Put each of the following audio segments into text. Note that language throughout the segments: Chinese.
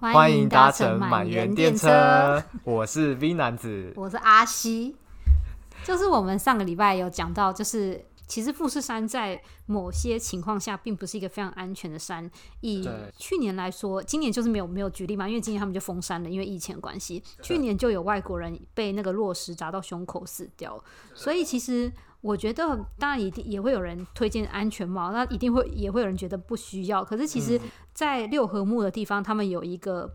欢迎搭乘满园电车，我是 V 男子，我是阿西。就是我们上个礼拜有讲到，就是其实富士山在某些情况下并不是一个非常安全的山。以去年来说，今年就是没有没有举例嘛，因为今年他们就封山了，因为疫情关系。去年就有外国人被那个落石砸到胸口死掉，所以其实。我觉得当然一定也会有人推荐安全帽，那一定会也会有人觉得不需要。可是其实，在六合木的地方，他们有一个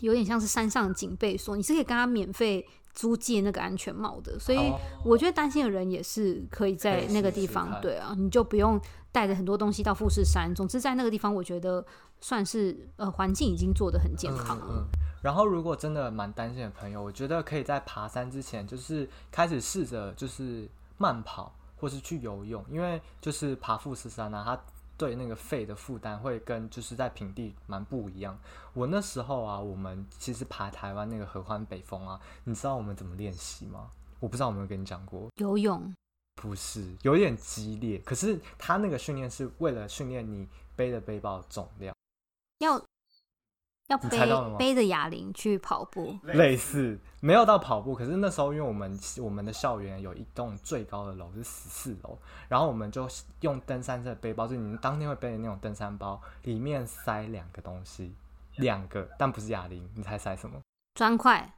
有点像是山上警备所，你是可以跟他免费租借那个安全帽的。所以我觉得担心的人也是可以在那个地方，对啊，你就不用带着很多东西到富士山。总之在那个地方，我觉得算是呃环境已经做得很健康了。嗯嗯。然后如果真的蛮担心的朋友，我觉得可以在爬山之前，就是开始试着就是。慢跑或是去游泳，因为就是爬富士山啊，它对那个肺的负担会跟就是在平地蛮不一样。我那时候啊，我们其实爬台湾那个合欢北峰啊，你知道我们怎么练习吗？我不知道有没有跟你讲过。游泳？不是，有点激烈。可是他那个训练是为了训练你背的背包的重量。要。要背背着哑铃去跑步，类似。没有到跑步，可是那时候因为我们我们的校园有一栋最高的楼是十四楼，然后我们就用登山车的背包，就是你们当天会背的那种登山包，里面塞两个东西，两个，但不是哑铃，你猜塞什么？砖块，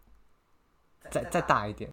再再大一点，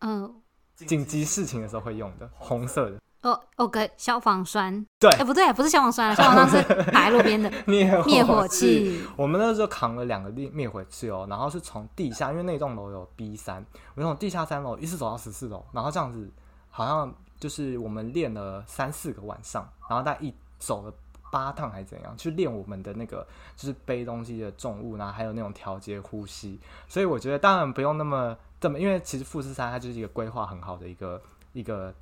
嗯，紧急事情的时候会用的，红色的。哦，OK，消防栓。对，哎、欸，不对，不是消防栓，消防栓是 摆路边的灭灭火器。我们那时候扛了两个灭灭火器哦，然后是从地下，因为那栋楼有 B 三，我从地下三楼一直走到十四楼，然后这样子，好像就是我们练了三四个晚上，然后大概一走了八趟还是怎样，去练我们的那个就是背东西的重物，然后还有那种调节呼吸。所以我觉得当然不用那么这么，因为其实富士山它就是一个规划很好的一个一个。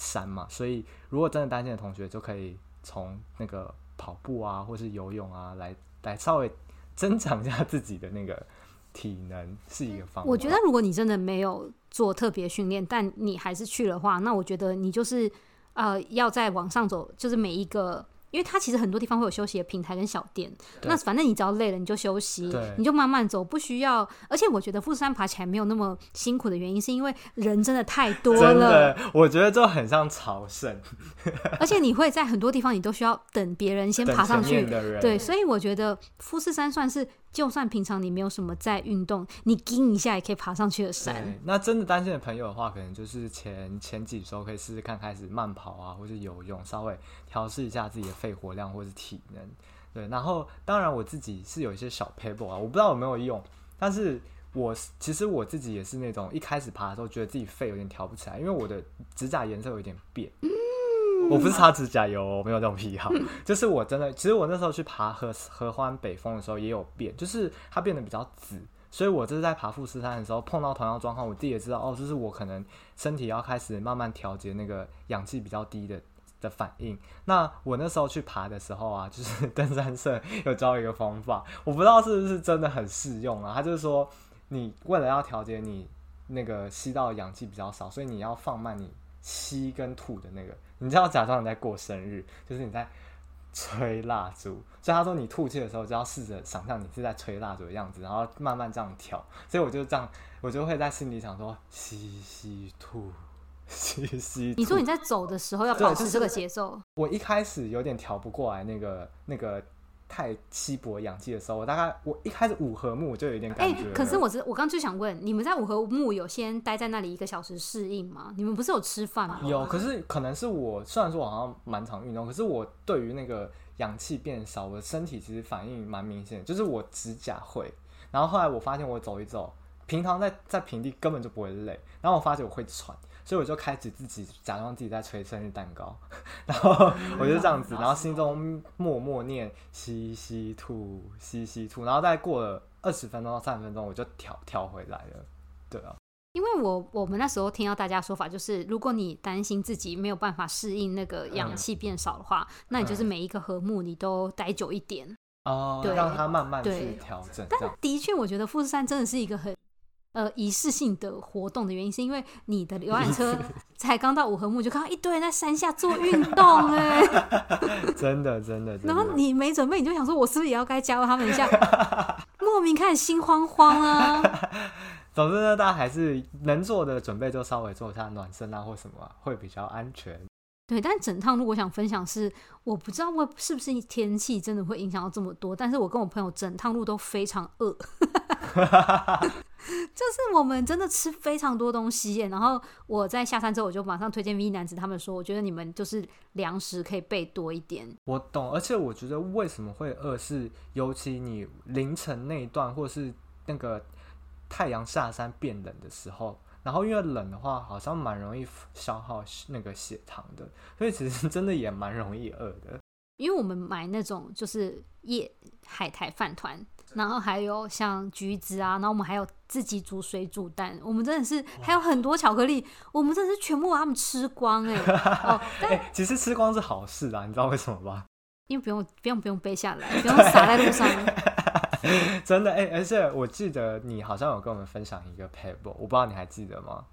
山嘛，所以如果真的担心的同学，就可以从那个跑步啊，或是游泳啊，来来稍微增长一下自己的那个体能，是一个方法。我觉得，如果你真的没有做特别训练，但你还是去的话，那我觉得你就是呃，要再往上走，就是每一个。因为它其实很多地方会有休息的平台跟小店，那反正你只要累了你就休息，你就慢慢走，不需要。而且我觉得富士山爬起来没有那么辛苦的原因，是因为人真的太多了。真的，我觉得就很像朝圣。而且你会在很多地方你都需要等别人先爬上去，对，所以我觉得富士山算是。就算平常你没有什么在运动，你撑一下也可以爬上去的山。那真的担心的朋友的话，可能就是前前几周可以试试看，开始慢跑啊，或是游泳，稍微调试一下自己的肺活量或是体能。对，然后当然我自己是有一些小撇步啊，我不知道有没有用，但是我其实我自己也是那种一开始爬的时候，觉得自己肺有点调不起来，因为我的指甲颜色有点变。我不是擦指甲油，我没有这种癖好。就是我真的，其实我那时候去爬合合欢北峰的时候也有变，就是它变得比较紫。所以我这是在爬富士山的时候碰到同样状况，我自己也知道哦，就是我可能身体要开始慢慢调节那个氧气比较低的的反应。那我那时候去爬的时候啊，就是登山社 有教一个方法，我不知道是不是真的很适用啊。他就是说，你为了要调节你那个吸到氧气比较少，所以你要放慢你吸跟吐的那个。你就要假装你在过生日，就是你在吹蜡烛。所以他说你吐气的时候，就要试着想象你是在吹蜡烛的样子，然后慢慢这样调。所以我就这样，我就会在心里想说：吸吸吐，吸吸。你说你在走的时候要保持这个节奏。我一开始有点调不过来那个那个。太稀薄氧气的时候，我大概我一开始五合目我就有一点感觉。哎、欸，可是我是我刚就想问，你们在五合目有先待在那里一个小时适应吗？你们不是有吃饭吗？有，可是可能是我虽然说我好像蛮常运动，可是我对于那个氧气变少，我的身体其实反应蛮明显，就是我指甲会。然后后来我发现我走一走，平常在在平地根本就不会累，然后我发觉我会喘。所以我就开始自己假装自己在吹生日蛋糕，然后我就这样子，然后心中默默念吸吸吐吸吸吐，然后再过了二十分钟到三十分钟，我就调调回来了。对啊，因为我我们那时候听到大家说法就是，如果你担心自己没有办法适应那个氧气变少的话，嗯、那你就是每一个合目你都待久一点哦，对，让它慢慢去调整。但的确，我觉得富士山真的是一个很。呃，仪式性的活动的原因是因为你的游览车 才刚到五合目，就看到一堆人在山下做运动，哎，真的真的。然后你没准备，你就想说，我是不是也要该加入他们一下？莫 莫名开始心慌慌啊。总之呢，大家还是能做的准备就稍微做一下暖身啊，或什么、啊、会比较安全。对，但整趟路我想分享是，我不知道我是不是天气真的会影响到这么多，但是我跟我朋友整趟路都非常饿，就是我们真的吃非常多东西。然后我在下山之后，我就马上推荐 V 男子他们说，我觉得你们就是粮食可以备多一点。我懂，而且我觉得为什么会饿是，尤其你凌晨那一段，或是那个太阳下山变冷的时候。然后因为冷的话，好像蛮容易消耗那个血糖的，所以其实真的也蛮容易饿的。因为我们买那种就是夜海苔饭团，然后还有像橘子啊，然后我们还有自己煮水煮蛋，我们真的是还有很多巧克力，我们真的是全部把它们吃光哎、欸 哦！哎，其实吃光是好事啊，你知道为什么吗？因为不用不用不用背下来，不用撒在路上。真的哎、欸，而且我记得你好像有跟我们分享一个 paper，我不知道你还记得吗？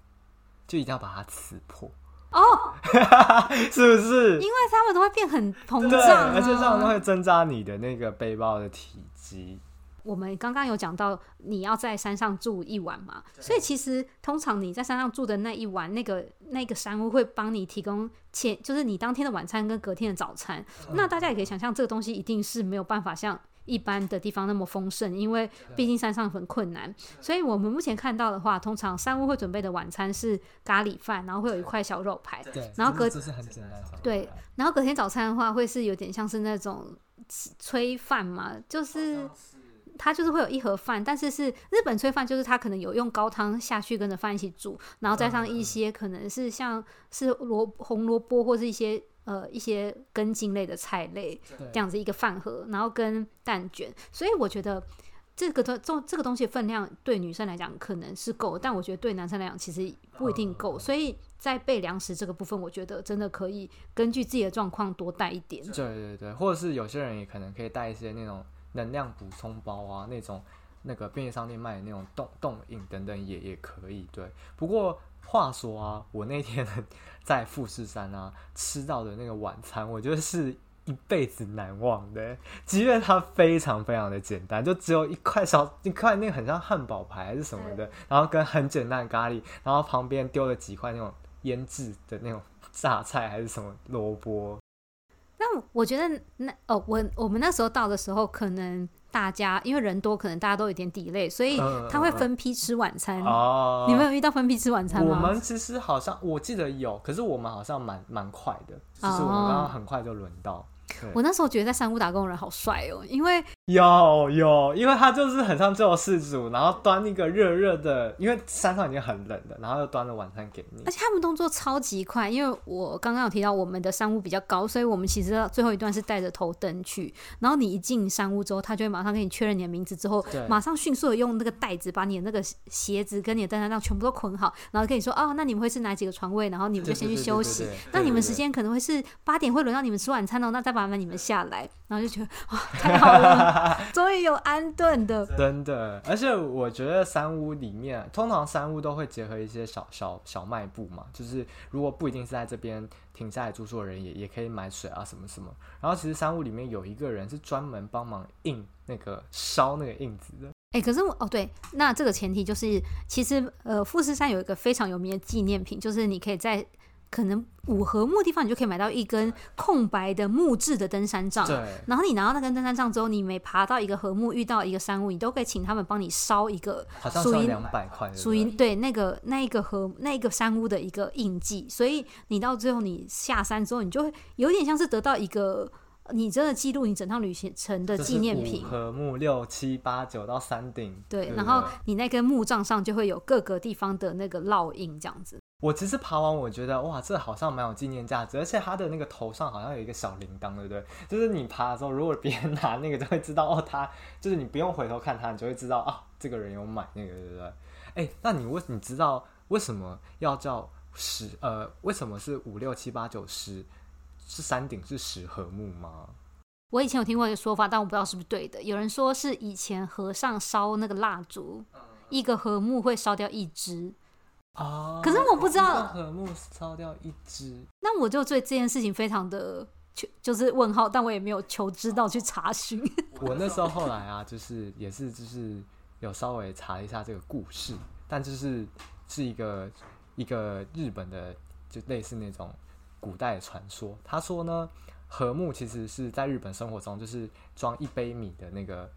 就一定要把它刺破哦，是不是？因为它们都会变很膨胀、啊，而且这样都会增加你的那个背包的体积。我们刚刚有讲到你要在山上住一晚嘛，所以其实通常你在山上住的那一晚，那个那个山屋会帮你提供前，就是你当天的晚餐跟隔天的早餐。嗯、那大家也可以想象，这个东西一定是没有办法像。一般的地方那么丰盛，因为毕竟山上很困难，所以我们目前看到的话，通常山屋会准备的晚餐是咖喱饭，然后会有一块小肉排，然后隔对，然后隔天早餐的话会是有点像是那种炊饭嘛，就是它就是会有一盒饭，但是是日本炊饭，就是它可能有用高汤下去跟着饭一起煮，然后再上一些可能是像是萝红萝卜或是一些。呃，一些根茎类的菜类，这样子一个饭盒，然后跟蛋卷，所以我觉得这个东这这个东西分量对女生来讲可能是够，但我觉得对男生来讲其实不一定够，所以在备粮食这个部分，我觉得真的可以根据自己的状况多带一点。对对对，或者是有些人也可能可以带一些那种能量补充包啊，那种那个便利商店卖的那种冻冻饮等等也也可以。对，不过。话说啊，我那天 在富士山啊吃到的那个晚餐，我觉得是一辈子难忘的。即便它非常非常的简单，就只有一块小一块那个很像汉堡排还是什么的，然后跟很简单的咖喱，然后旁边丢了几块那种腌制的那种榨菜还是什么萝卜。那我觉得那哦，我我们那时候到的时候可能。大家因为人多，可能大家都有点 delay，所以他会分批吃晚餐。哦、嗯，你们有遇到分批吃晚餐吗？我们其实好像我记得有，可是我们好像蛮蛮快的，就是我们刚刚很快就轮到。我那时候觉得在山屋打工人好帅哦，因为有有，因为他就是很像救世主，然后端一个热热的，因为山上已经很冷了，然后又端了晚餐给你。而且他们动作超级快，因为我刚刚有提到我们的山屋比较高，所以我们其实最后一段是带着头灯去。然后你一进山屋之后，他就会马上跟你确认你的名字，之后马上迅速的用那个袋子把你的那个鞋子跟你的登山杖全部都捆好，然后跟你说哦，那你们会是哪几个床位？然后你们就先去休息。那你们时间可能会是八点会轮到你们吃晚餐哦，那再把你们下来，然后就觉得哇，太好了，终于有安顿的，真的。而且我觉得三屋里面，通常三屋都会结合一些小小小卖部嘛，就是如果不一定是在这边停下来住宿的人也，也也可以买水啊什么什么。然后其实三屋里面有一个人是专门帮忙印那个烧那个印子的。哎、欸，可是我哦对，那这个前提就是，其实呃富士山有一个非常有名的纪念品，就是你可以在。可能五合目的地方，你就可以买到一根空白的木质的登山杖。对。然后你拿到那根登山杖之后，你每爬到一个合木，遇到一个山屋，你都可以请他们帮你烧一个属于两百块，属于对那个那一个合那个山屋的一个印记。所以你到最后你下山之后，你就会有点像是得到一个你真的记录你整趟旅行程的纪念品。五合目六七八九到山顶。对，然后你那根木杖上就会有各个地方的那个烙印，这样子。我其实爬完，我觉得哇，这好像蛮有纪念价值，而且它的那个头上好像有一个小铃铛，对不对？就是你爬的时候，如果别人拿那个，就会知道哦，他就是你不用回头看他，你就会知道啊，这个人有买那个，对不对？哎，那你为你知道为什么要叫十？呃，为什么是五六七八九十？是山顶是十合木吗？我以前有听过一个说法，但我不知道是不是对的。有人说是以前和尚烧那个蜡烛，一个合木会烧掉一支。哦，可是我不知道，和木烧掉一只，那我就对这件事情非常的求就是问号，但我也没有求知道去查询。我那时候后来啊，就是也是就是有稍微查一下这个故事，但就是是一个一个日本的，就类似那种古代传说。他说呢，和木其实是在日本生活中就是装一杯米的那个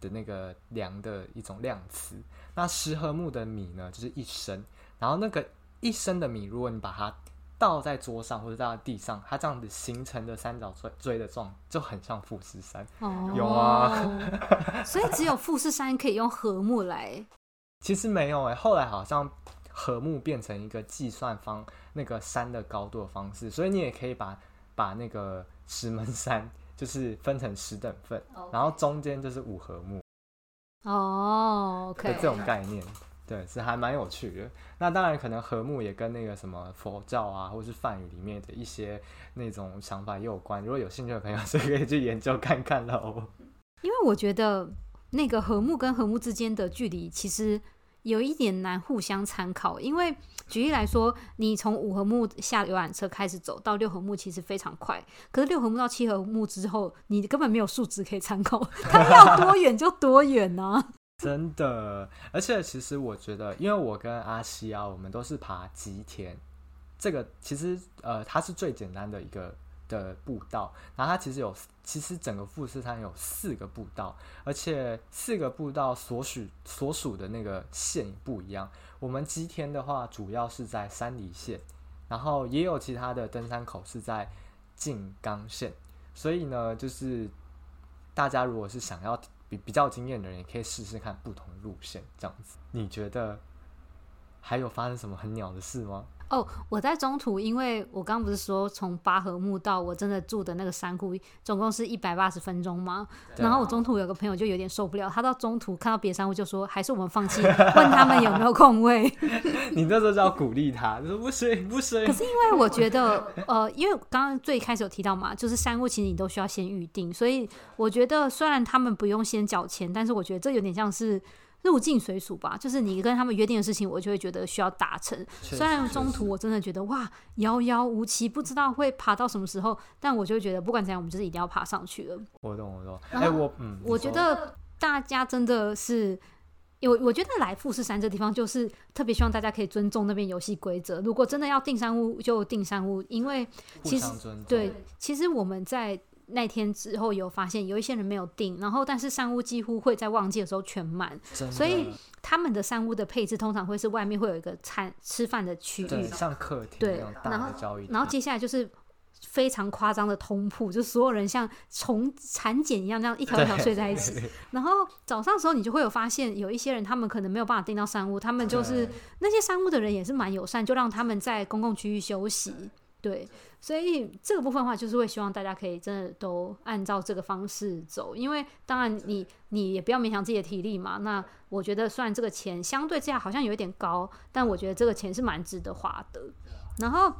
的那个量的一种量词。那十和木的米呢，就是一升，然后那个一升的米，如果你把它倒在桌上或者倒在地上，它这样子形成的三角锥锥的状就很像富士山，哦、有啊？所以只有富士山可以用和木来。其实没有哎、欸，后来好像和木变成一个计算方那个山的高度的方式，所以你也可以把把那个石门山就是分成十等份.然后中间就是五和木。哦，可以这种概念。对，是还蛮有趣的。那当然，可能和睦也跟那个什么佛教啊，或是梵语里面的一些那种想法也有关。如果有兴趣的朋友，是可以去研究看看喽。因为我觉得那个和睦跟和睦之间的距离其实有一点难互相参考。因为举例来说，你从五和木下游览车开始走到六和木，其实非常快。可是六和木到七和木之后，你根本没有数值可以参考，它要多远就多远呢、真的，而且其实我觉得，因为我跟阿西啊，我们都是爬吉田，这个其实呃，它是最简单的一个的步道。然后它其实有，其实整个富士山有四个步道，而且四个步道所属所属的那个线不一样。我们吉田的话，主要是在山梨县，然后也有其他的登山口是在静冈县。所以呢，就是大家如果是想要。比比较经验的人也可以试试看不同的路线，这样子。你觉得还有发生什么很鸟的事吗？哦，我在中途，因为我刚刚不是说从八合目到我真的住的那个山谷，总共是一百八十分钟吗？然后我中途有个朋友就有点受不了，他到中途看到别的山屋就说，还是我们放弃，问他们有没有空位。你那时候就要鼓励他，就说不行不行。可是因为我觉得，呃，因为刚刚最开始有提到嘛，就是山屋其实你都需要先预定，所以我觉得虽然他们不用先缴钱，但是我觉得这有点像是。入境随俗吧，就是你跟他们约定的事情，我就会觉得需要达成。虽然中途我真的觉得哇，遥遥无期，不知道会爬到什么时候，但我就会觉得不管怎样，我们就是一定要爬上去了。我懂，我懂。哎、欸，我嗯，我觉得大家真的是，我我觉得来富士山这地方，就是特别希望大家可以尊重那边游戏规则。如果真的要定山屋，就定山屋，因为其实对，其实我们在。那天之后有发现有一些人没有订，然后但是山屋几乎会在旺季的时候全满，所以他们的山屋的配置通常会是外面会有一个餐吃饭的区域，像客厅，对，然后然后接下来就是非常夸张的通铺，就所有人像从产检一样，这样一条一条睡在一起。然后早上的时候你就会有发现有一些人他们可能没有办法订到山屋，他们就是那些山屋的人也是蛮友善，就让他们在公共区域休息。对，所以这个部分的话，就是会希望大家可以真的都按照这个方式走，因为当然你你也不要勉强自己的体力嘛。那我觉得虽然这个钱相对之下好像有一点高，但我觉得这个钱是蛮值得花的。然后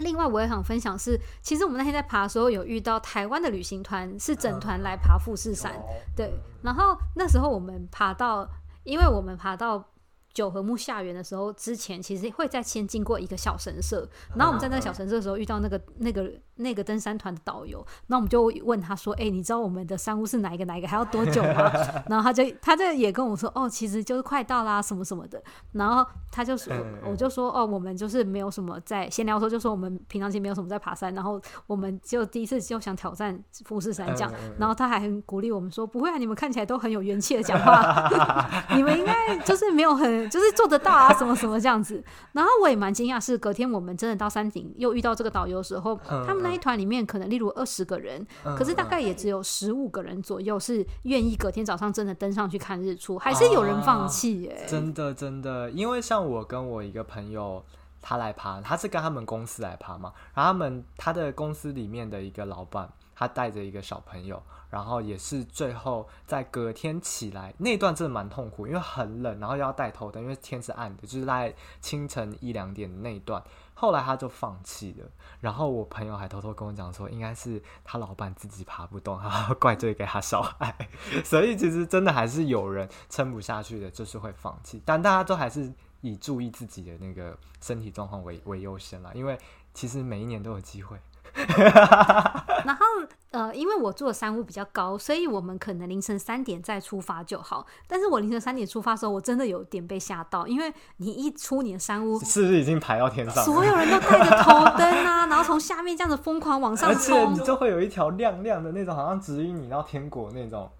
另外我也想分享是，其实我们那天在爬的时候有遇到台湾的旅行团，是整团来爬富士山，对。然后那时候我们爬到，因为我们爬到。九合目下缘的时候，之前其实会再先经过一个小神社，然后我们在那个小神社的时候遇到那个那个那个登山团的导游，那我们就问他说：“哎、欸，你知道我们的山屋是哪一个哪一个，还要多久吗？” 然后他就他这也跟我说：“哦，其实就是快到啦，什么什么的。”然后他就说：“我就说哦，我们就是没有什么在闲聊的时候就说我们平常其实没有什么在爬山，然后我们就第一次就想挑战富士山这样。然后他还很鼓励我们说：不会啊，你们看起来都很有元气的讲话，你们应该就是没有很。”就是做得到啊，什么什么这样子。然后我也蛮惊讶，是隔天我们真的到山顶又遇到这个导游的时候，他们那一团里面可能例如二十个人，可是大概也只有十五个人左右是愿意隔天早上真的登上去看日出，还是有人放弃耶。真的真的，因为像我跟我一个朋友，他来爬，他是跟他们公司来爬嘛，然后他们他的公司里面的一个老板。他带着一个小朋友，然后也是最后在隔天起来那段真的蛮痛苦，因为很冷，然后又要带头灯，因为天是暗的，就是在清晨一两点的那一段。后来他就放弃了，然后我朋友还偷偷跟我讲说，应该是他老板自己爬不动，然后怪罪给他小孩。所以其实真的还是有人撑不下去的，就是会放弃。但大家都还是以注意自己的那个身体状况为为优先啦，因为其实每一年都有机会。然后呃，因为我住的山屋比较高，所以我们可能凌晨三点再出发就好。但是我凌晨三点出发的时候，我真的有点被吓到，因为你一出你的山屋，是不是已经排到天上？所有人都带着头灯啊，然后从下面这样子疯狂往上冲，而且你就会有一条亮亮的那种，好像指引你到天国那种。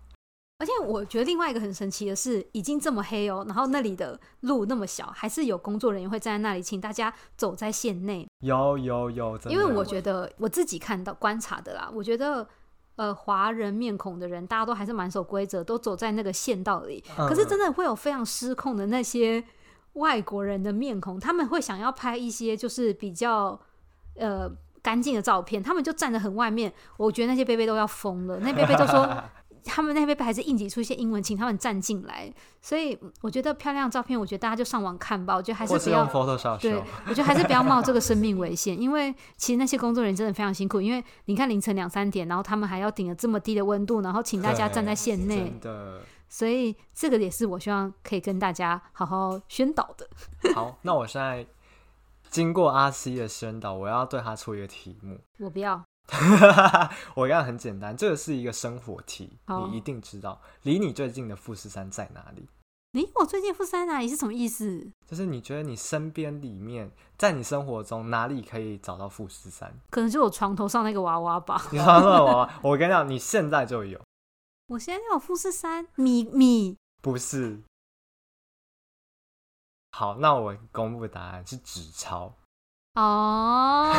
而且我觉得另外一个很神奇的是，已经这么黑哦，然后那里的路那么小，还是有工作人员会站在那里，请大家走在线内。有有有，因为我觉得我自己看到观察的啦，我觉得呃华人面孔的人，大家都还是蛮守规则，都走在那个线道里。嗯。可是真的会有非常失控的那些外国人的面孔，他们会想要拍一些就是比较呃干净的照片，他们就站得很外面。我觉得那些贝贝都要疯了，那贝贝都说。他们那边还是硬挤出一些英文，请他们站进来。所以我觉得漂亮照片，我觉得大家就上网看吧。我觉得还是不要是用 Photoshop。对，我觉得还是不要冒这个生命危险，因为其实那些工作人员真的非常辛苦。因为你看凌晨两三点，然后他们还要顶着这么低的温度，然后请大家站在线内。的。所以这个也是我希望可以跟大家好好宣导的。好，那我现在经过阿西的宣导，我要对他出一个题目。我不要。我刚刚很简单，这个是一个生活题，你一定知道。离你最近的富士山在哪里？离我最近富士山哪里是什么意思？就是你觉得你身边里面，在你生活中哪里可以找到富士山？可能就我床头上那个娃娃吧。你 床头上的娃娃，我跟你讲，你现在就有。我现在就有富士山米米？不是。好，那我公布答案是纸钞。哦，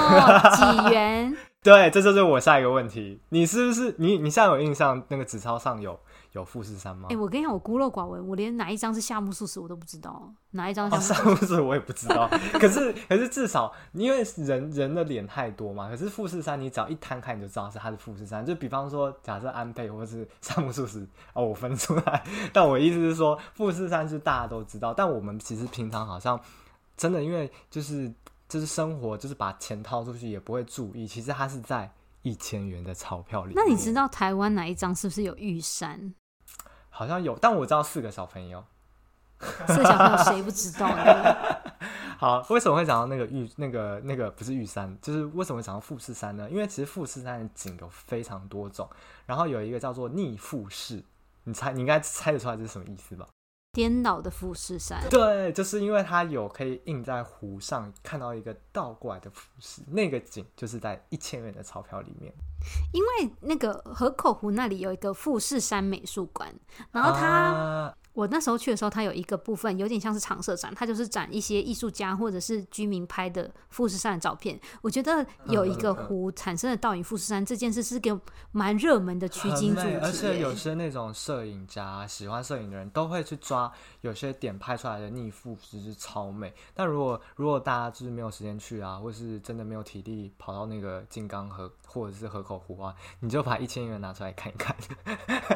几元？对，这就是我下一个问题。你是不是你？你现在有印象那个纸钞上有有富士山吗？哎、欸，我跟你讲，我孤陋寡闻，我连哪一张是夏目漱石我都不知道，哪一张是夏目漱石我也不知道。可是可是至少因为人人的脸太多嘛，可是富士山你只要一摊开你就知道是它是富士山。就比方说，假设安倍或者是夏目漱石哦，我分出来。但我意思是说，富士山是大家都知道，但我们其实平常好像真的因为就是。就是生活，就是把钱掏出去也不会注意。其实它是在一千元的钞票里。那你知道台湾哪一张是不是有玉山？好像有，但我知道四个小朋友。四个小朋友谁不知道呢？好，为什么会讲到那个玉？那个那个不是玉山，就是为什么会讲到富士山呢？因为其实富士山的景有非常多种，然后有一个叫做逆富士，你猜，你应该猜得出来这是什么意思吧？颠倒的富士山，对，就是因为它有可以印在湖上看到一个倒过来的富士，那个景就是在一千元的钞票里面。因为那个河口湖那里有一个富士山美术馆，然后它。啊我那时候去的时候，它有一个部分有点像是常设展，它就是展一些艺术家或者是居民拍的富士山的照片。我觉得有一个湖产生的倒影富士山这件事是个蛮热门的取景主题，而且有些那种摄影家喜欢摄影的人都会去抓有些点拍出来的逆富士是超美。但如果如果大家就是没有时间去啊，或是真的没有体力跑到那个金刚河或者是河口湖啊，你就把一千元拿出来看一看，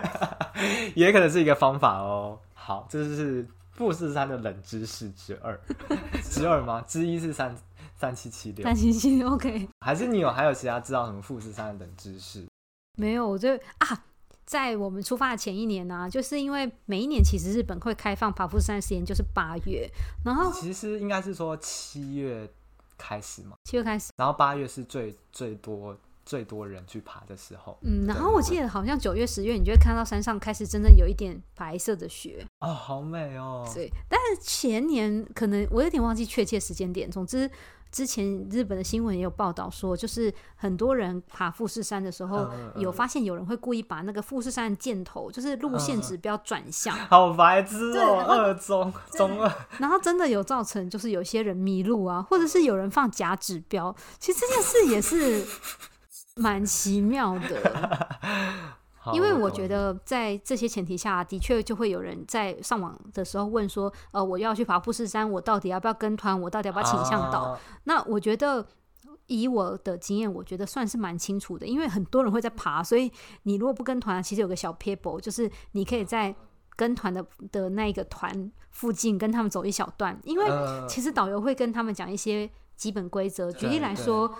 也可能是一个方法哦。好，这是富士山的冷知识之二，之二吗？之一是三三七七六，三七七六，OK。还是你有还有其他知道什么富士山的冷知识？没有，我就啊，在我们出发的前一年呢、啊，就是因为每一年其实日本会开放爬富士山时间就是八月，然后其实应该是说七月开始嘛，七月开始，然后八月是最最多。最多人去爬的时候，嗯，然后我记得好像九月、十月，你就会看到山上开始真的有一点白色的雪哦，好美哦。对，但是前年可能我有点忘记确切时间点。总之，之前日本的新闻也有报道说，就是很多人爬富士山的时候，有发现有人会故意把那个富士山的箭头，就是路线指标转向，好白痴哦，二中中二。然后真的有造成，就是有些人迷路啊，或者是有人放假指标。其实这件事也是。蛮奇妙的，因为我觉得在这些前提下，的确就会有人在上网的时候问说：“呃，我要去爬富士山，我到底要不要跟团？我到底要不要请向导？”啊、那我觉得以我的经验，我觉得算是蛮清楚的，因为很多人会在爬，所以你如果不跟团，其实有个小撇步，就是你可以在跟团的的那一个团附近跟他们走一小段，因为其实导游会跟他们讲一些基本规则。举例来说。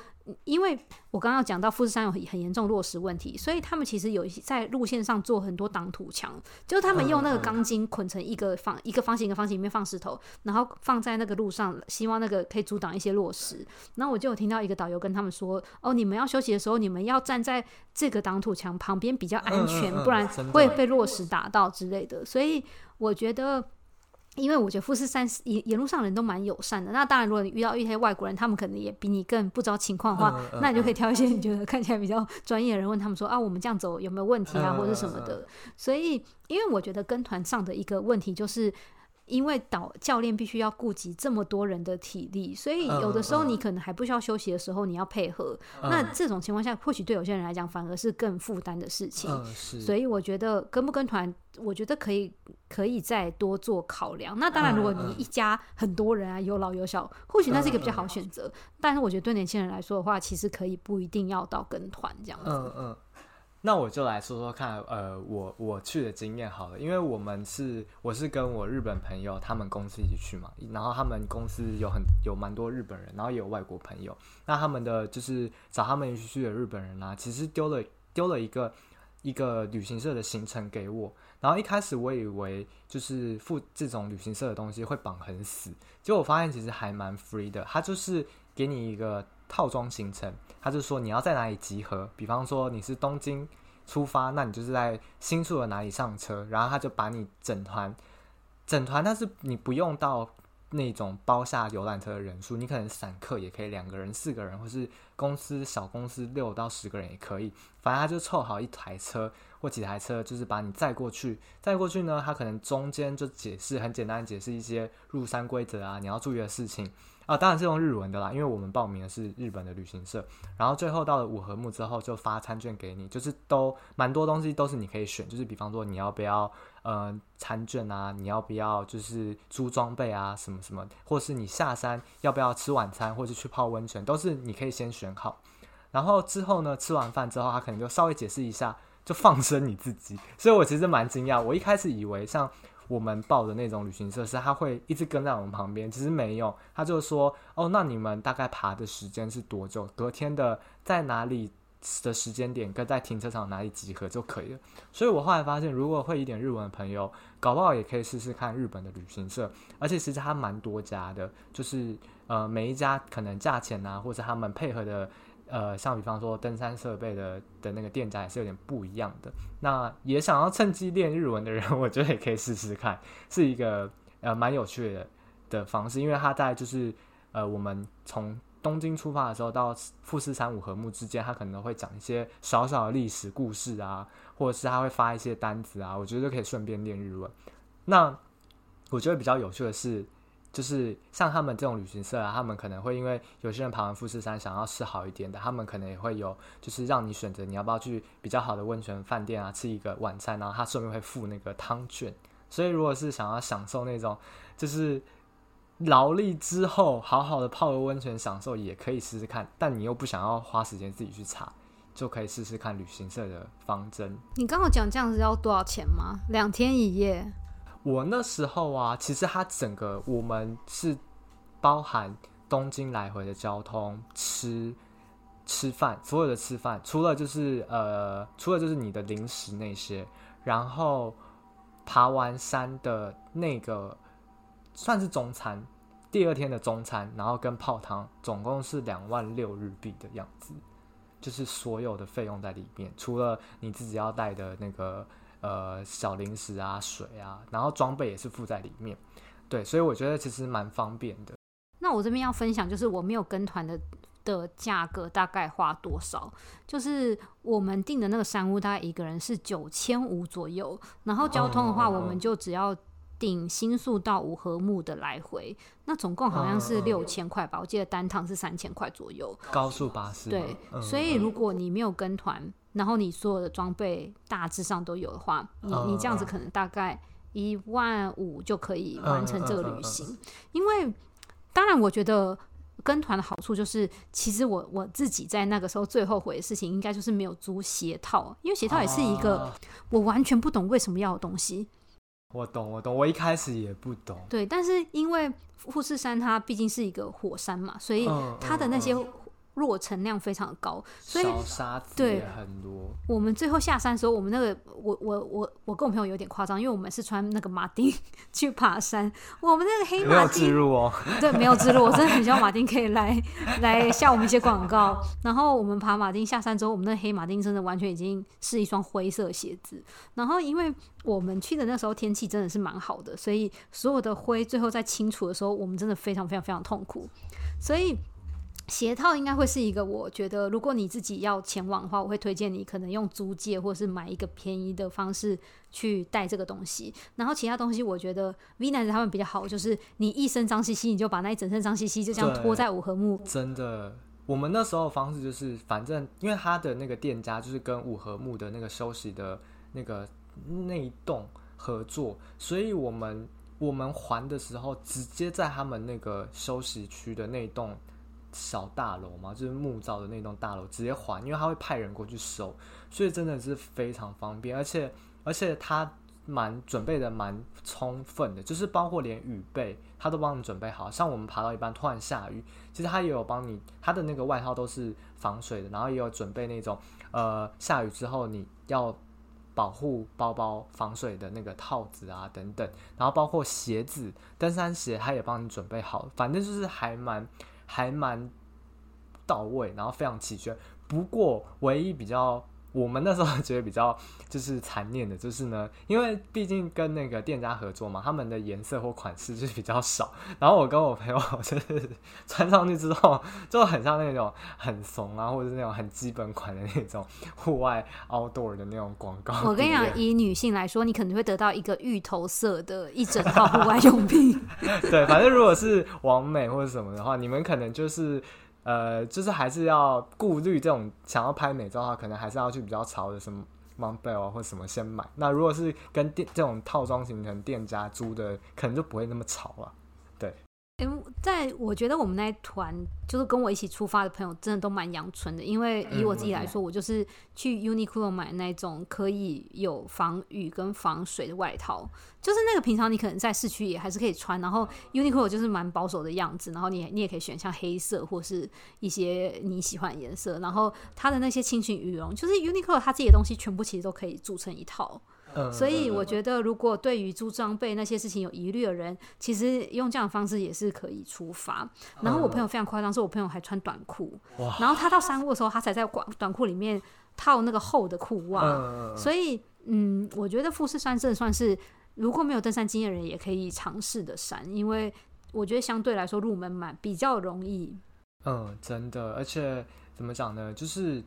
因为我刚刚讲到富士山有很很严重落石问题，所以他们其实有一些在路线上做很多挡土墙，就是他们用那个钢筋捆成一个方一个方形一个方形里面放石头，然后放在那个路上，希望那个可以阻挡一些落石。然后我就有听到一个导游跟他们说：“哦，你们要休息的时候，你们要站在这个挡土墙旁边比较安全，不然会被落石打到之类的。”所以我觉得。因为我觉得富士山沿沿路上人都蛮友善的。那当然，如果你遇到一些外国人，他们可能也比你更不知道情况的话，嗯嗯、那你就可以挑一些你觉得看起来比较专业的人问他们说啊，我们这样走有没有问题啊，或者什么的。所以，因为我觉得跟团上的一个问题就是。因为导教练必须要顾及这么多人的体力，所以有的时候你可能还不需要休息的时候，你要配合。嗯、那这种情况下，或许对有些人来讲反而是更负担的事情。嗯、所以我觉得跟不跟团，我觉得可以可以再多做考量。那当然，如果你一家很多人啊，有老有小，或许那是一个比较好选择。但是我觉得对年轻人来说的话，其实可以不一定要到跟团这样子。嗯嗯那我就来说说看，呃，我我去的经验好了，因为我们是我是跟我日本朋友他们公司一起去嘛，然后他们公司有很有蛮多日本人，然后也有外国朋友，那他们的就是找他们一起去的日本人啊，其实丢了丢了一个一个旅行社的行程给我，然后一开始我以为就是付这种旅行社的东西会绑很死，结果我发现其实还蛮 free 的，他就是给你一个。套装行程，他就说你要在哪里集合，比方说你是东京出发，那你就是在新宿的哪里上车，然后他就把你整团，整团，但是你不用到那种包下游览车的人数，你可能散客也可以，两个人、四个人，或是公司小公司六到十个人也可以，反正他就凑好一台车或几台车，就是把你载过去。载过去呢，他可能中间就解释很简单，解释一些入山规则啊，你要注意的事情。啊，当然是用日文的啦，因为我们报名的是日本的旅行社。然后最后到了五合目之后，就发餐券给你，就是都蛮多东西都是你可以选，就是比方说你要不要呃餐券啊，你要不要就是租装备啊什么什么，或是你下山要不要吃晚餐，或是去泡温泉，都是你可以先选好。然后之后呢，吃完饭之后，他可能就稍微解释一下，就放生你自己。所以我其实蛮惊讶，我一开始以为像。我们报的那种旅行社是，他会一直跟在我们旁边。其实没有，他就说：“哦，那你们大概爬的时间是多久？隔天的在哪里的时间点，跟在停车场哪里集合就可以了。”所以我后来发现，如果会一点日文的朋友，搞不好也可以试试看日本的旅行社。而且其实它蛮多家的，就是呃每一家可能价钱啊，或者他们配合的。呃，像比方说登山设备的的那个店家也是有点不一样的。那也想要趁机练日文的人，我觉得也可以试试看，是一个呃蛮有趣的的方式。因为他在就是呃我们从东京出发的时候到富士山五合目之间，他可能会讲一些小小的历史故事啊，或者是他会发一些单子啊，我觉得可以顺便练日文。那我觉得比较有趣的是。就是像他们这种旅行社啊，他们可能会因为有些人爬完富士山想要吃好一点的，他们可能也会有，就是让你选择你要不要去比较好的温泉饭店啊，吃一个晚餐，然后他顺便会付那个汤券。所以如果是想要享受那种就是劳力之后好好的泡个温泉享受，也可以试试看。但你又不想要花时间自己去查，就可以试试看旅行社的方针。你刚好讲这样子要多少钱吗？两天一夜。我那时候啊，其实它整个我们是包含东京来回的交通、吃吃饭，所有的吃饭，除了就是呃，除了就是你的零食那些，然后爬完山的那个算是中餐，第二天的中餐，然后跟泡汤，总共是两万六日币的样子，就是所有的费用在里面，除了你自己要带的那个。呃，小零食啊，水啊，然后装备也是附在里面，对，所以我觉得其实蛮方便的。那我这边要分享，就是我没有跟团的的价格大概花多少，就是我们订的那个山屋大概一个人是九千五左右，然后交通的话，我们就只要订新宿到五合目的来回，那总共好像是六千块吧，我记得单趟是三千块左右。高速巴士。对，所以如果你没有跟团。然后你所有的装备大致上都有的话，你你这样子可能大概一万五就可以完成这个旅行。因为当然，我觉得跟团的好处就是，其实我我自己在那个时候最后悔的事情，应该就是没有租鞋套，因为鞋套也是一个我完全不懂为什么要的东西。我懂，我懂，我一开始也不懂。对，但是因为富士山它毕竟是一个火山嘛，所以它的那些。落尘量非常高，所以小沙子也很多。我们最后下山的时候，我们那个我我我我跟我朋友有点夸张，因为我们是穿那个马丁 去爬山，我们那个黑马丁哦，对，没有置入，我真的很希望马丁可以来来下我们一些广告。然后我们爬马丁下山之后，我们那个黑马丁真的完全已经是一双灰色鞋子。然后因为我们去的那时候天气真的是蛮好的，所以所有的灰最后在清除的时候，我们真的非常非常非常痛苦。所以鞋套应该会是一个，我觉得如果你自己要前往的话，我会推荐你可能用租借或是买一个便宜的方式去带这个东西。然后其他东西，我觉得 V 男子他们比较好，就是你一身脏兮兮，你就把那一整身脏兮兮就这样拖在五合目。真的，我们那时候的方式就是，反正因为他的那个店家就是跟五合目的那个休息的那个那一栋合作，所以我们。我们还的时候，直接在他们那个休息区的那栋小大楼嘛，就是木造的那栋大楼，直接还，因为他会派人过去收，所以真的是非常方便，而且而且他蛮准备的蛮充分的，就是包括连雨备他都帮你准备好，像我们爬到一半突然下雨，其实他也有帮你，他的那个外套都是防水的，然后也有准备那种呃下雨之后你要。保护包包防水的那个套子啊，等等，然后包括鞋子，登山鞋他也帮你准备好，反正就是还蛮还蛮到位，然后非常齐全。不过唯一比较。我们那时候觉得比较 就是残念的，就是呢，因为毕竟跟那个店家合作嘛，他们的颜色或款式就是比较少。然后我跟我朋友就是穿上去之后，就很像那种很怂啊，或者是那种很基本款的那种户外 outdoor 的那种广告。我跟你讲，以女性来说，你可能会得到一个芋头色的一整套户外用品。对，反正如果是完美或者什么的话，你们可能就是。呃，就是还是要顾虑这种想要拍美照的话，可能还是要去比较潮的什么 monbell 啊或什么先买。那如果是跟店这种套装形成店家租的，可能就不会那么潮了。嗯，在我觉得我们那一团就是跟我一起出发的朋友，真的都蛮阳春的。因为以我自己来说，嗯、我就是去 Uniqlo 买那种可以有防雨跟防水的外套，就是那个平常你可能在市区也还是可以穿。然后 Uniqlo 就是蛮保守的样子，然后你你也可以选像黑色或是一些你喜欢的颜色。然后它的那些轻型羽绒，就是 Uniqlo 它自己的东西全部其实都可以组成一套。所以我觉得，如果对于租装备那些事情有疑虑的人，其实用这样的方式也是可以出发。然后我朋友非常夸张，说我朋友还穿短裤，然后他到山屋的时候，他才在短短裤里面套那个厚的裤袜。所以，嗯，我觉得富士山真的算是如果没有登山经验的人也可以尝试的山，因为我觉得相对来说入门蛮比较容易。嗯，真的，而且怎么讲呢，就是。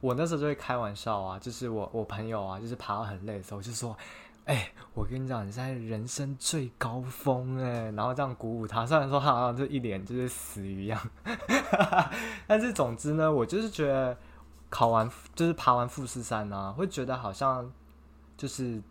我那时候就会开玩笑啊，就是我我朋友啊，就是爬到很累的时候，我就说：“哎、我跟你讲，你现在人生最高峰哎。”然后这样鼓舞他。虽然说他好像就一脸就是死鱼一样，但是总之呢，我就是觉得考完就是爬完富士山啊，会觉得好像就是。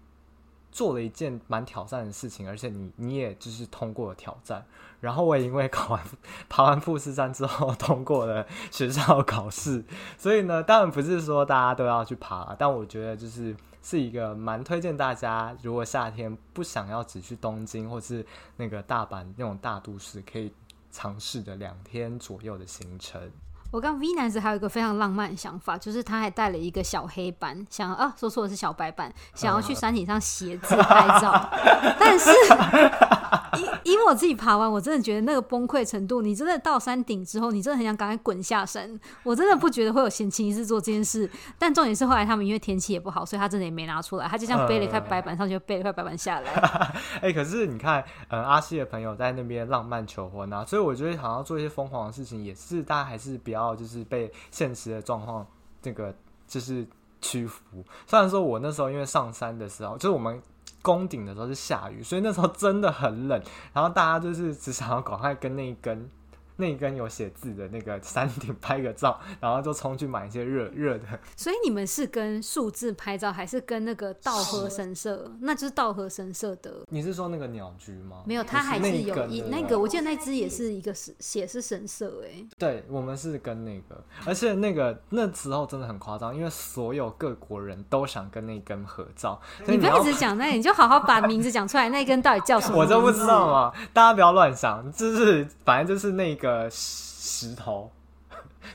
做了一件蛮挑战的事情，而且你你也就是通过了挑战。然后我也因为考完 爬完富士山之后通过了学校考试，所以呢，当然不是说大家都要去爬，但我觉得就是是一个蛮推荐大家，如果夏天不想要只去东京或是那个大阪那种大都市，可以尝试的两天左右的行程。我刚 V 男子还有一个非常浪漫的想法，就是他还带了一个小黑板，想啊，说错的是小白板，想要去山顶上写字拍照，但是。因为我自己爬完，我真的觉得那个崩溃程度，你真的到山顶之后，你真的很想赶快滚下山。我真的不觉得会有闲情逸致做这件事。但重点是后来他们因为天气也不好，所以他真的也没拿出来，他就像背了一块白板上去，就背了一块白板下来。哎、欸，可是你看，嗯，阿西的朋友在那边浪漫求婚啊，所以我觉得好像做一些疯狂的事情，也是大家还是不要就是被现实的状况这个就是屈服。虽然说我那时候因为上山的时候，就是我们。攻顶的时候是下雨，所以那时候真的很冷。然后大家就是只想要赶快跟那一根。那一根有写字的那个 山顶拍个照，然后就冲去买一些热热的。所以你们是跟数字拍照，还是跟那个稻荷神社？那就是稻荷神社的。你是说那个鸟居吗？没有，它还是有一那个，我记得那只也是一个是写是神社哎。对，我们是跟那个，而且那个那时候真的很夸张，因为所有各国人都想跟那根合照。你不要一直讲那，你就好好把名字讲出来，那根到底叫什么？我就不知道嘛，大家不要乱想，就是反正就是那个。呃，石头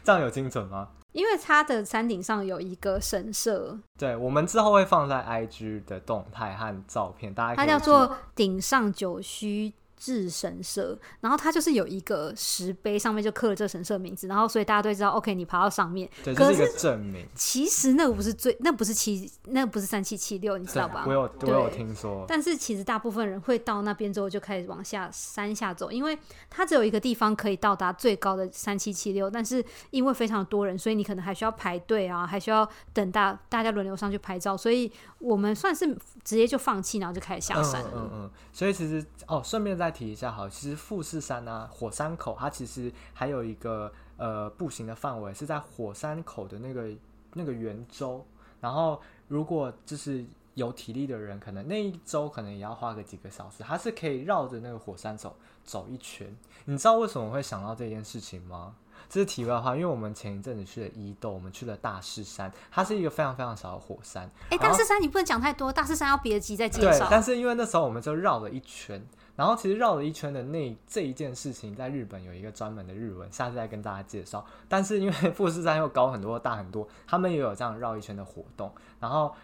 这样有精准吗？因为它的山顶上有一个神社，对，我们之后会放在 IG 的动态和照片，大家。它叫做顶上九须。至神社，然后它就是有一个石碑，上面就刻了这神社名字，然后所以大家都知道，OK，你爬到上面，对，这是一个证明。其实那个不是最，那不是七，那不是三七七六，你知道吧？我有，我有听说。但是其实大部分人会到那边之后就开始往下山下走，因为它只有一个地方可以到达最高的三七七六，但是因为非常多人，所以你可能还需要排队啊，还需要等大大家轮流上去拍照，所以我们算是直接就放弃，然后就开始下山了。嗯嗯，嗯，所以其实哦，顺便再提一下，好，其实富士山啊，火山口它其实还有一个呃步行的范围是在火山口的那个那个圆周，然后如果就是有体力的人，可能那一周可能也要花个几个小时，它是可以绕着那个火山走走一圈。你知道为什么会想到这件事情吗？这是题外话，因为我们前一阵子去了伊豆，我们去了大势山，它是一个非常非常小的火山。哎、欸，大势山你不能讲太多，大势山要别急再介绍。对，但是因为那时候我们就绕了一圈。然后其实绕了一圈的那这一件事情，在日本有一个专门的日文，下次再跟大家介绍。但是因为富士山又高很多、大很多，他们也有这样绕一圈的活动。然后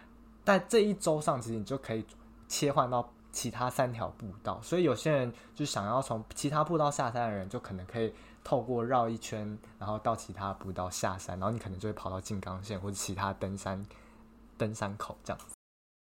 在这一周上，其实你就可以切换到其他三条步道。所以有些人就想要从其他步道下山的人，就可能可以透过绕一圈，然后到其他步道下山。然后你可能就会跑到静冈县或者其他登山登山口这样子。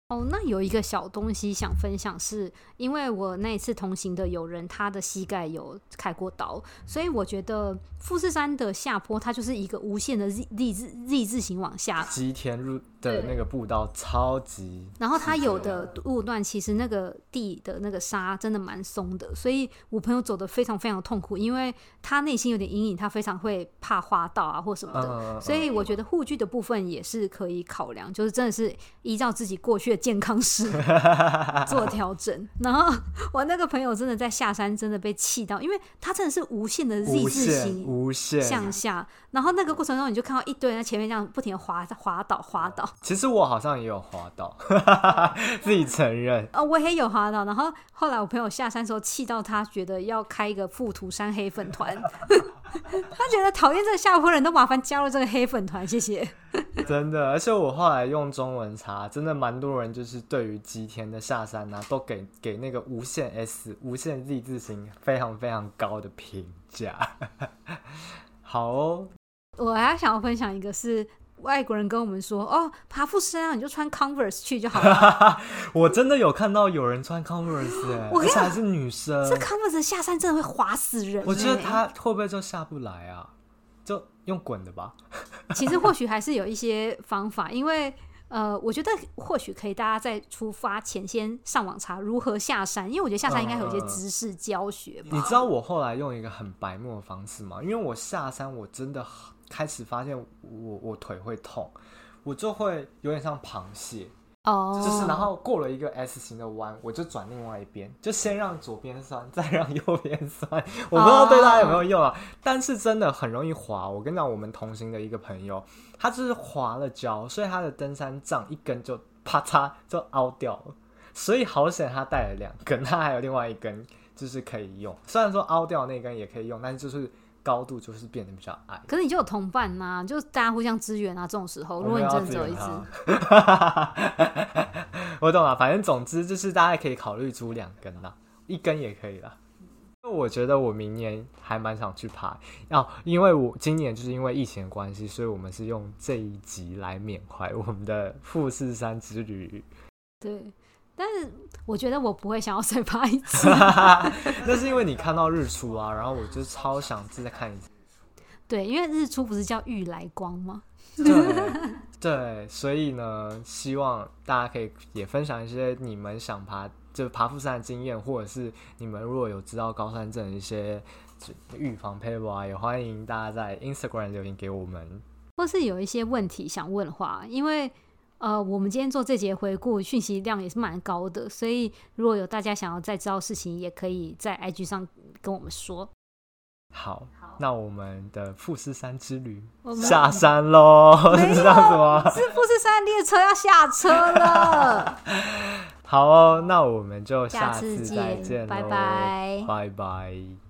哦，那有一个小东西想分享是，是因为我那一次同行的友人，他的膝盖有开过刀，所以我觉得富士山的下坡，它就是一个无限的 Z Z Z, Z 字形往下。吉田入的那个步道超级，然后它有的路段其实那个地的那个沙真的蛮松的，所以我朋友走的非常非常痛苦，因为他内心有点阴影，他非常会怕滑倒啊或什么的，嗯、所以我觉得护具的部分也是可以考量，就是真的是依照自己过去的。健康师 做调整，然后我那个朋友真的在下山真的被气到，因为他真的是无限的 Z 字形，无限向下，然后那个过程中你就看到一堆人在前面这样不停的滑滑倒滑倒。其实我好像也有滑倒，自己承认。哦，我也有滑倒，然后后来我朋友下山的时候气到他觉得要开一个富土山黑粉团，他觉得讨厌这个下坡人都麻烦加入这个黑粉团，谢谢。真的，而且我后来用中文查，真的蛮多人就是对于吉田的下山呢、啊，都给给那个无限 S、无限 Z 字形非常非常高的评价。好哦，我还想要分享一个是外国人跟我们说，哦，爬富士山你就穿 Converse 去就好了。我真的有看到有人穿 Converse，哎，而且还是女生。这 Converse 下山真的会滑死人。我觉得他会不会就下不来啊？就。用滚的吧，其实或许还是有一些方法，因为呃，我觉得或许可以大家在出发前先上网查如何下山，因为我觉得下山应该有一些知识教学吧。你知道我后来用一个很白目的方式吗？因为我下山我真的开始发现我我腿会痛，我就会有点像螃蟹。哦、oh.，就是然后过了一个 S 型的弯，我就转另外一边，就先让左边酸，再让右边酸。我不知道对大家有没有用啊，oh. 但是真的很容易滑。我跟你讲，我们同行的一个朋友，他就是滑了跤，所以他的登山杖一根就啪嚓就凹掉了。所以好险他带了两根，他还有另外一根就是可以用。虽然说凹掉那根也可以用，但是就是。高度就是变得比较矮，可是你就有同伴呐、啊，就大家互相支援啊。这种时候，如果你真的只有一只，我懂了。反正总之就是大家可以考虑租两根啦，一根也可以啦。我觉得我明年还蛮想去爬，要、哦、因为我今年就是因为疫情的关系，所以我们是用这一集来缅怀我们的富士山之旅。对。但是我觉得我不会想要再爬一次，那是因为你看到日出啊，然后我就超想再看一次。对，因为日出不是叫玉来光吗？对，对，所以呢，希望大家可以也分享一些你们想爬就爬富山的经验，或者是你们如果有知道高山症的一些预防撇步啊，也欢迎大家在 Instagram 留言给我们，或是有一些问题想问的话，因为。呃，我们今天做这节回顾，讯息量也是蛮高的，所以如果有大家想要再知道事情，也可以在 IG 上跟我们说。好，好，那我们的富士山之旅下山喽，是这样子吗？是富士山列车要下车了。好哦，那我们就下次再见，拜拜，拜拜。